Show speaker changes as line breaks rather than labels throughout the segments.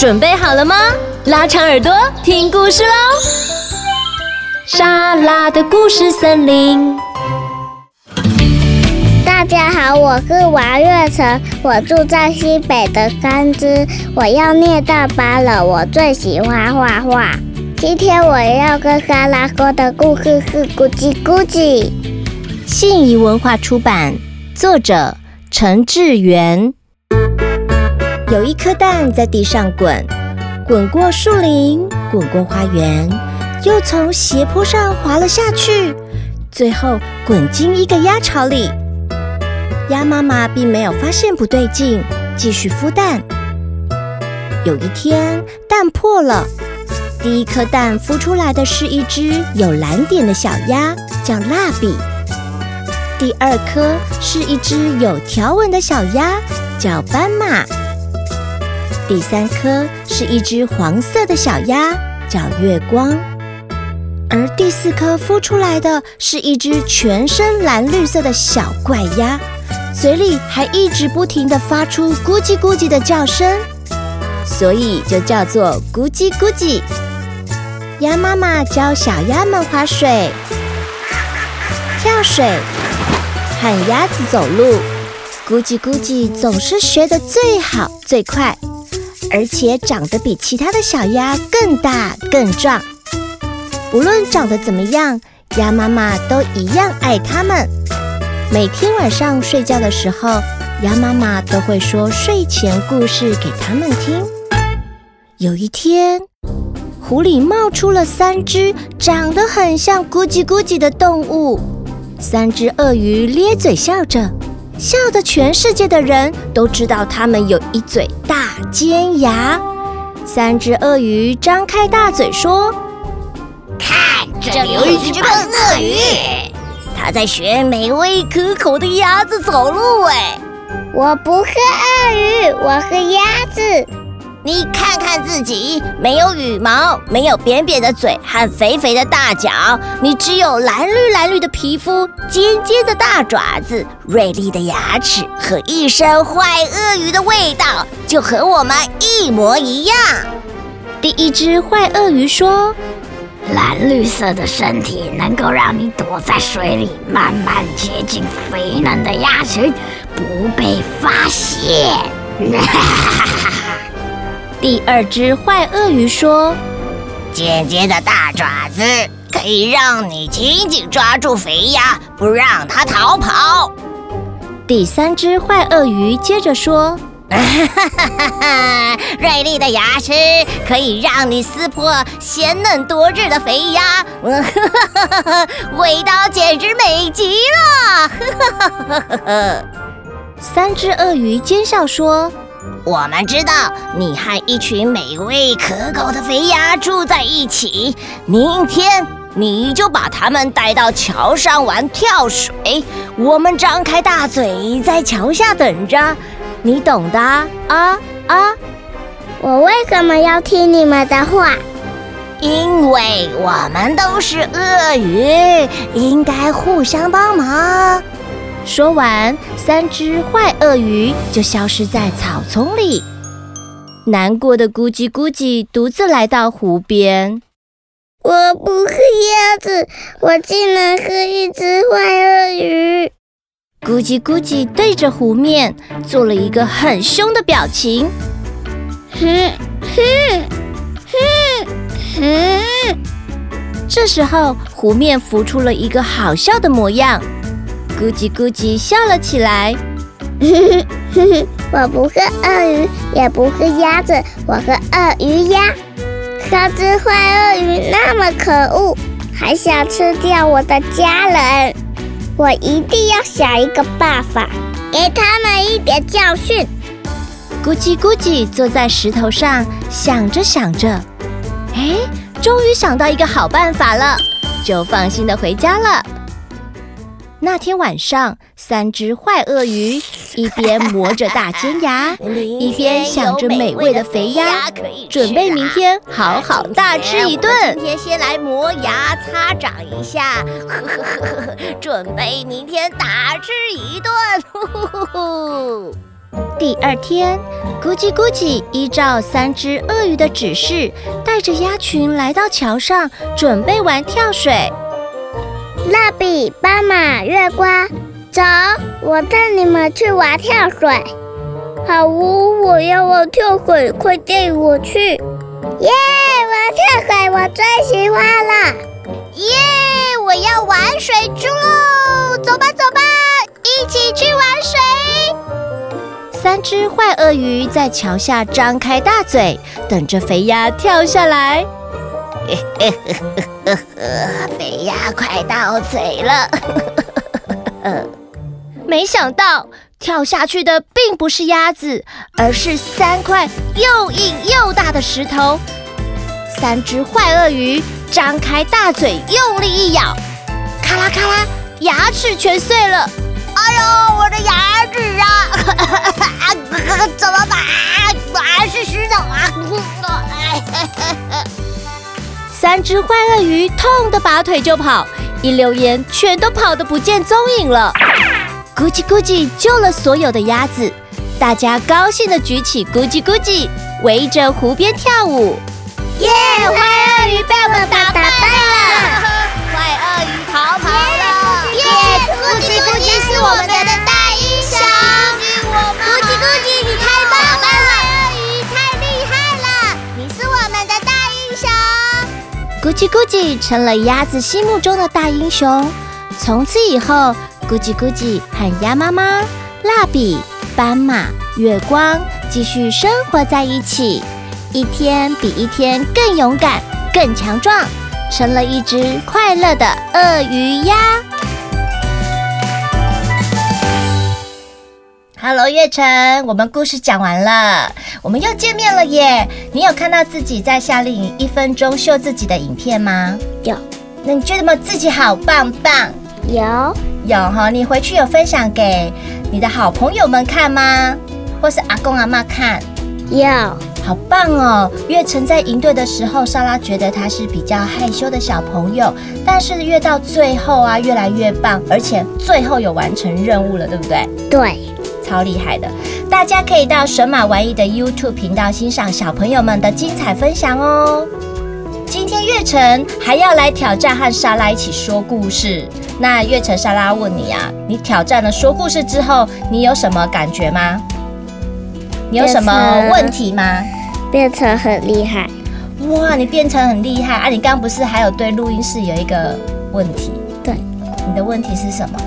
准备好了吗？拉长耳朵听故事喽！莎拉的故事森林。
大家好，我是王月成，我住在西北的甘孜，我要念大班了。我最喜欢画画。今天我要跟莎拉说的故事是《咕叽咕叽》，
信宜文化出版，作者陈致元。有一颗蛋在地上滚，滚过树林，滚过花园，又从斜坡上滑了下去，最后滚进一个鸭巢里。鸭妈妈并没有发现不对劲，继续孵蛋。有一天，蛋破了，第一颗蛋孵出来的是一只有蓝点的小鸭，叫蜡笔；第二颗是一只有条纹的小鸭，叫斑马。第三颗是一只黄色的小鸭，叫月光，而第四颗孵出来的是一只全身蓝绿色的小怪鸭，嘴里还一直不停地发出咕叽咕叽的叫声，所以就叫做咕叽咕叽。鸭妈妈教小鸭们划水、跳水和鸭子走路，咕叽咕叽总是学得最好最快。而且长得比其他的小鸭更大更壮，无论长得怎么样，鸭妈妈都一样爱它们。每天晚上睡觉的时候，鸭妈妈都会说睡前故事给它们听。有一天，湖里冒出了三只长得很像咕叽咕叽的动物，三只鳄鱼咧嘴笑着。笑得全世界的人都知道，它们有一嘴大尖牙。三只鳄鱼张开大嘴说：“
看，这里有一只笨鳄鱼，它在学美味可口的鸭子走路。”哎，
我不喝鳄鱼，我喝鸭子。
你看看自己，没有羽毛，没有扁扁的嘴和肥肥的大脚，你只有蓝绿蓝绿的皮肤、尖尖的大爪子、锐利的牙齿和一身坏鳄鱼的味道，就和我们一模一样。
第一只坏鳄鱼说：“
蓝绿色的身体能够让你躲在水里，慢慢接近肥嫩的鸭群，不被发现。”
哈哈哈哈第二只坏鳄鱼说：“
尖尖的大爪子可以让你紧紧抓住肥鸭，不让它逃跑。”
第三只坏鳄鱼接着说：“
锐利的牙齿可以让你撕破鲜嫩多汁的肥鸭，味道简直美极了。”
三只鳄鱼奸笑说。
我们知道你和一群美味可口的肥鸭住在一起，明天你就把它们带到桥上玩跳水。我们张开大嘴在桥下等着，你懂的啊啊！啊
我为什么要听你们的话？
因为我们都是鳄鱼，应该互相帮忙。
说完，三只坏鳄鱼就消失在草丛里。难过的咕叽咕叽独自来到湖边。
我不是鸭子，我竟然是一只坏鳄鱼。
咕叽咕叽对着湖面做了一个很凶的表情。
哼哼哼哼。
这时候，湖面浮出了一个好笑的模样。咕叽咕叽笑了起来，
哼哼哼，我不是鳄鱼，也不是鸭子，我是鳄鱼鸭。三只坏鳄鱼那么可恶，还想吃掉我的家人，我一定要想一个办法，给他们一点教训。
咕叽咕叽坐在石头上，想着想着，哎，终于想到一个好办法了，就放心的回家了。那天晚上，三只坏鳄鱼一边磨着大尖牙，一边想着美味的肥鸭，准备明天好好大吃一顿。
今天先来磨牙擦掌一下，呵呵呵呵，准备明天大吃一顿。呼呼呼呼
第二天，咕叽咕叽依照三只鳄鱼的指示，带着鸭群来到桥上，准备玩跳水。
蜡笔、斑马、月光，走，我带你们去玩跳水。好呜，我要玩跳水，快带我去！耶，玩跳水我最喜欢了。
耶，我要玩水珠喽！走吧，走吧，一起去玩水。
三只坏鳄鱼在桥下张开大嘴，等着肥鸭跳下来。
肥鸭快到嘴了。
没想到跳下去的并不是鸭子，而是三块又硬又大的石头。三只坏鳄鱼张开大嘴，用力一咬，咔啦咔啦，牙齿全碎了。
哎呦，我的牙齿啊！怎么办？还是石头啊！
三只坏鳄鱼痛得拔腿就跑，一溜烟全都跑得不见踪影了。咕叽咕叽救了所有的鸭子，大家高兴地举起咕叽咕叽，围着湖边跳舞。
耶！坏鳄鱼被我们打败了，
坏鳄鱼逃跑了。
耶！咕叽咕叽是我们的
咕叽咕
叽成了鸭子心目中的大英雄，从此以后。咕叽咕叽和鸭妈妈、蜡笔、斑马、月光继续生活在一起，一天比一天更勇敢、更强壮，成了一只快乐的鳄鱼鸭。Hello，月晨，我们故事讲完了，我们又见面了耶！你有看到自己在夏令营一分钟秀自己的影片吗？
有。
那你觉得吗自己好棒棒？
有。
有哈，你回去有分享给你的好朋友们看吗？或是阿公阿妈看？
有，
好棒哦！月晨在营队的时候，莎拉觉得他是比较害羞的小朋友，但是越到最后啊，越来越棒，而且最后有完成任务了，对不对？
对，
超厉害的！大家可以到神马玩意的 YouTube 频道欣赏小朋友们的精彩分享哦。今天月晨还要来挑战和莎拉一起说故事。那月晨，莎拉问你啊，你挑战了说故事之后，你有什么感觉吗？你有什么问题吗？
变成很厉害。
哇，你变成很厉害啊！你刚不是还有对录音室有一个问题？
对，
你的问题是什么？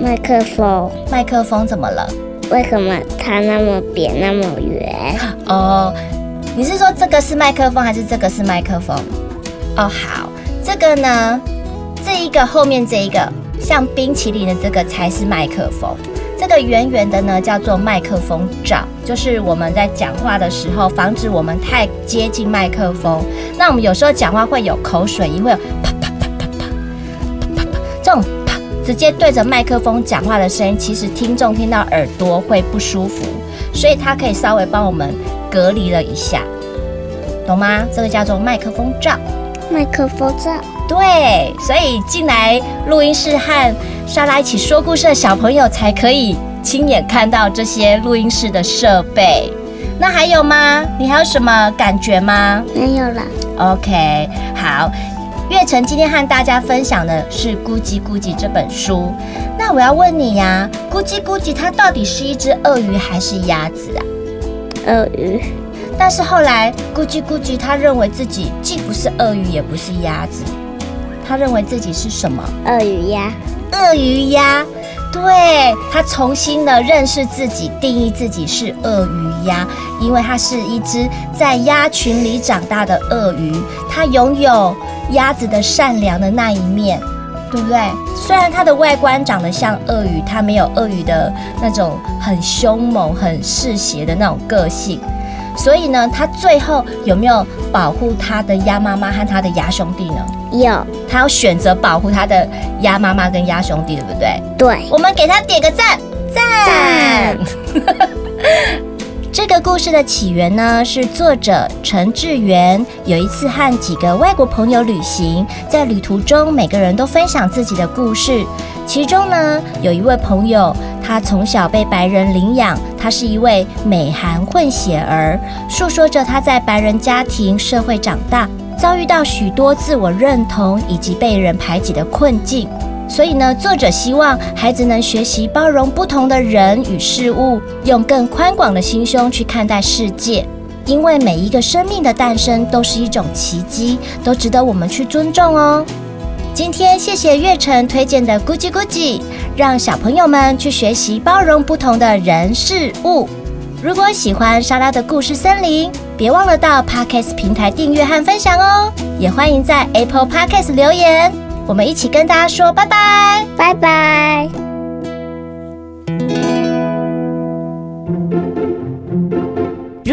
麦克风。麦
克风怎么了？
为什么它那么扁那么圆？
哦你是说这个是麦克风还是这个是麦克风？哦好这个呢这一个后面这一个像冰淇淋的这个才是麦克风。这个圆圆的呢叫做麦克风罩就是我们在讲话的时候防止我们太接近麦克风。那我们有时候讲话会有口水音会有啪直接对着麦克风讲话的声音，其实听众听到耳朵会不舒服，所以它可以稍微帮我们。隔离了一下，懂吗？这个叫做麦克风罩。
麦克风罩。
对，所以进来录音室和莎拉一起说故事的小朋友才可以亲眼看到这些录音室的设备。那还有吗？你还有什么感觉吗？
没有了。
OK，好。月晨今天和大家分享的是《咕叽咕叽》这本书。那我要问你呀，《咕叽咕叽》它到底是一只鳄鱼还是鸭子啊？
鳄鱼，
但是后来咕叽咕叽，他认为自己既不是鳄鱼，也不是鸭子，他认为自己是什么？
鳄鱼鸭。
鳄鱼鸭，对，他重新的认识自己，定义自己是鳄鱼鸭，因为它是一只在鸭群里长大的鳄鱼，它拥有鸭子的善良的那一面。对不对？虽然它的外观长得像鳄鱼，它没有鳄鱼的那种很凶猛、很嗜血的那种个性，所以呢，他最后有没有保护他的鸭妈妈和他的鸭兄弟呢？
有，
他要选择保护他的鸭妈妈跟鸭兄弟，对不对？
对，
我们给他点个赞，赞。赞 这个故事的起源呢，是作者陈志源有一次和几个外国朋友旅行，在旅途中每个人都分享自己的故事。其中呢，有一位朋友，他从小被白人领养，他是一位美韩混血儿，诉说着他在白人家庭社会长大，遭遇到许多自我认同以及被人排挤的困境。所以呢，作者希望孩子能学习包容不同的人与事物，用更宽广的心胸去看待世界。因为每一个生命的诞生都是一种奇迹，都值得我们去尊重哦。今天谢谢月城推荐的《咕叽咕叽》，让小朋友们去学习包容不同的人事物。如果喜欢莎拉的故事森林，别忘了到 Podcast 平台订阅和分享哦。也欢迎在 Apple Podcast 留言，我们一起跟大家说拜拜，
拜拜。